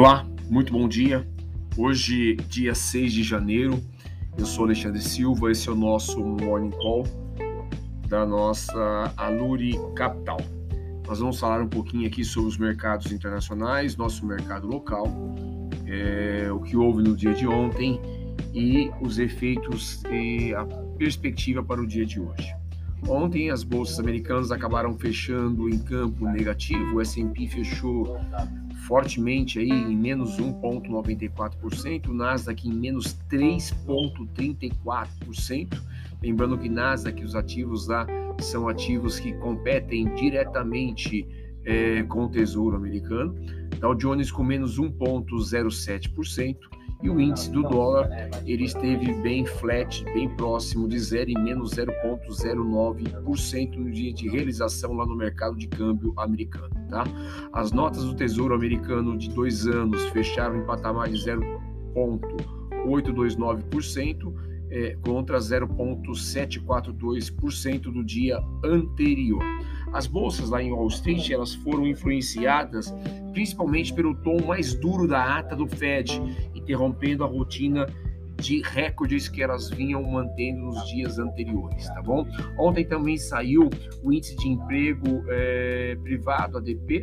Olá, muito bom dia. Hoje, dia 6 de janeiro, eu sou Alexandre Silva, esse é o nosso Morning Call da nossa Aluri Capital. Nós vamos falar um pouquinho aqui sobre os mercados internacionais, nosso mercado local, é, o que houve no dia de ontem e os efeitos e a perspectiva para o dia de hoje. Ontem as bolsas americanas acabaram fechando em campo negativo, o S&P fechou fortemente aí em menos 1,94%, o Nasdaq em menos 3,34%. Lembrando que Nasdaq, os ativos lá são ativos que competem diretamente é, com o Tesouro Americano. Dow Jones com menos 1,07% e o índice do dólar ele esteve bem flat, bem próximo de zero, em menos 0,09% no dia de realização lá no mercado de câmbio americano. Tá? As notas do Tesouro Americano de dois anos fecharam em patamar de 0,829%, é, contra 0,742% do dia anterior. As bolsas lá em Wall Street elas foram influenciadas principalmente pelo tom mais duro da ata do Fed, interrompendo a rotina de recordes que elas vinham mantendo nos dias anteriores, tá bom? Ontem também saiu o índice de emprego é, privado, ADP,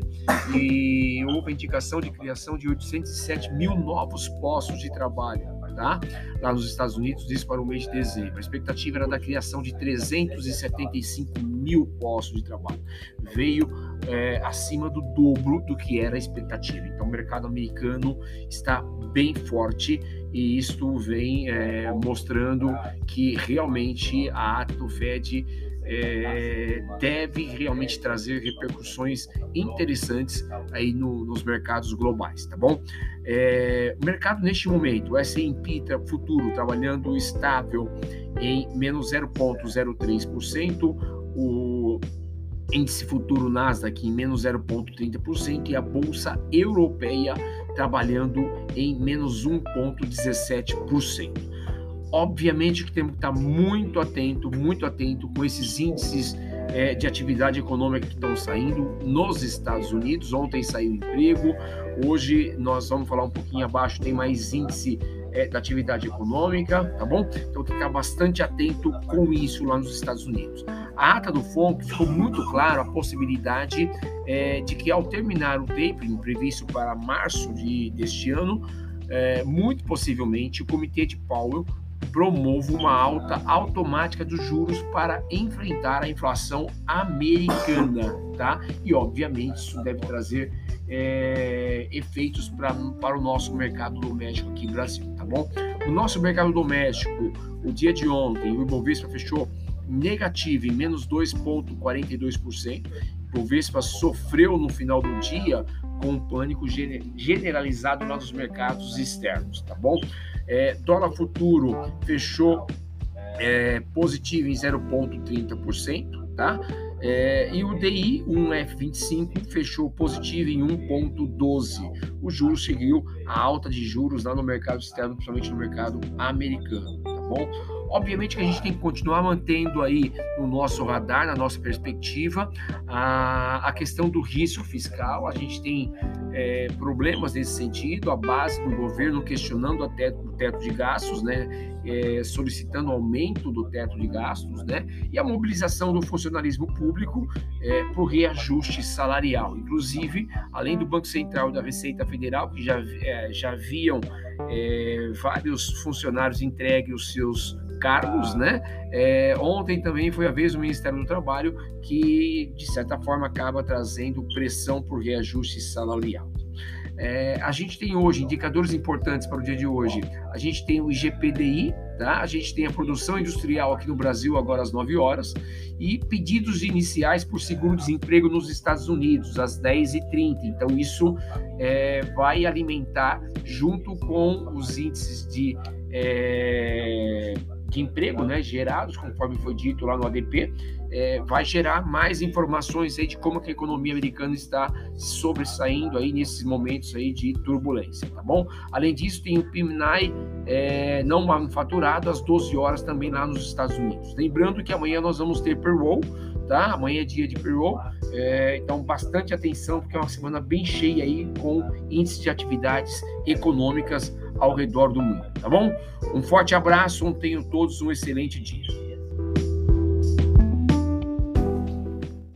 e houve a indicação de criação de 807 mil novos postos de trabalho tá? Lá nos Estados Unidos, isso para o mês de dezembro. A expectativa era da criação de 375 mil postos de trabalho. Veio é, acima do dobro do que era a expectativa. Então, o mercado americano está bem forte e isto vem é, mostrando que realmente a ata do Fed é, deve realmente trazer repercussões interessantes aí no, nos mercados globais, tá bom? É, o mercado neste momento, o S&P futuro trabalhando estável em menos 0,03%, o índice futuro Nasdaq em menos 0,30% e a bolsa europeia trabalhando em menos 1,17%. Obviamente que temos que estar muito atento, muito atento com esses índices é, de atividade econômica que estão saindo nos Estados Unidos. Ontem saiu emprego, hoje nós vamos falar um pouquinho abaixo, tem mais índice é, da atividade econômica, tá bom? Então ficar bastante atento com isso lá nos Estados Unidos. A ata do FONC ficou muito claro a possibilidade é, de que ao terminar o tapering previsto para março de, deste ano, é, muito possivelmente o comitê de Powell promova uma alta automática dos juros para enfrentar a inflação americana, tá? E obviamente isso deve trazer é, efeitos pra, para o nosso mercado doméstico aqui no Brasil, tá bom? O nosso mercado doméstico, o dia de ontem, o Ibovespa fechou negativo em menos 2,42%. O Ibovespa sofreu no final do dia com um pânico generalizado nos mercados externos, tá bom? É, dólar futuro fechou é, positivo em 0,30%, tá? É, e o DI 1F25 fechou positivo em 1,12. O juros seguiu a alta de juros lá no mercado externo, principalmente no mercado americano, tá bom? Obviamente que a gente tem que continuar mantendo aí no nosso radar, na nossa perspectiva, a, a questão do risco fiscal. A gente tem é, problemas nesse sentido, a base do governo questionando até o teto de gastos, né, é, solicitando aumento do teto de gastos, né, e a mobilização do funcionalismo público é, por reajuste salarial. Inclusive, além do Banco Central e da Receita Federal, que já, é, já haviam é, vários funcionários entregue os seus cargos, né? É, ontem também foi a vez do Ministério do Trabalho que, de certa forma, acaba trazendo pressão por reajuste salarial. É, a gente tem hoje indicadores importantes para o dia de hoje. A gente tem o IGPDI, tá? a gente tem a produção industrial aqui no Brasil agora às 9 horas e pedidos iniciais por seguro-desemprego nos Estados Unidos às 10h30. Então, isso é, vai alimentar, junto com os índices de. É, de emprego né, gerados, conforme foi dito lá no ADP, é, vai gerar mais informações aí de como a economia americana está sobressaindo aí nesses momentos aí de turbulência, tá bom? Além disso, tem o PMI é, não manufaturado às 12 horas também lá nos Estados Unidos. Lembrando que amanhã nós vamos ter payroll tá? Amanhã é dia de payroll, é, então bastante atenção, porque é uma semana bem cheia aí com índices de atividades econômicas ao redor do mundo, tá bom? Um forte abraço, tenham todos um excelente dia.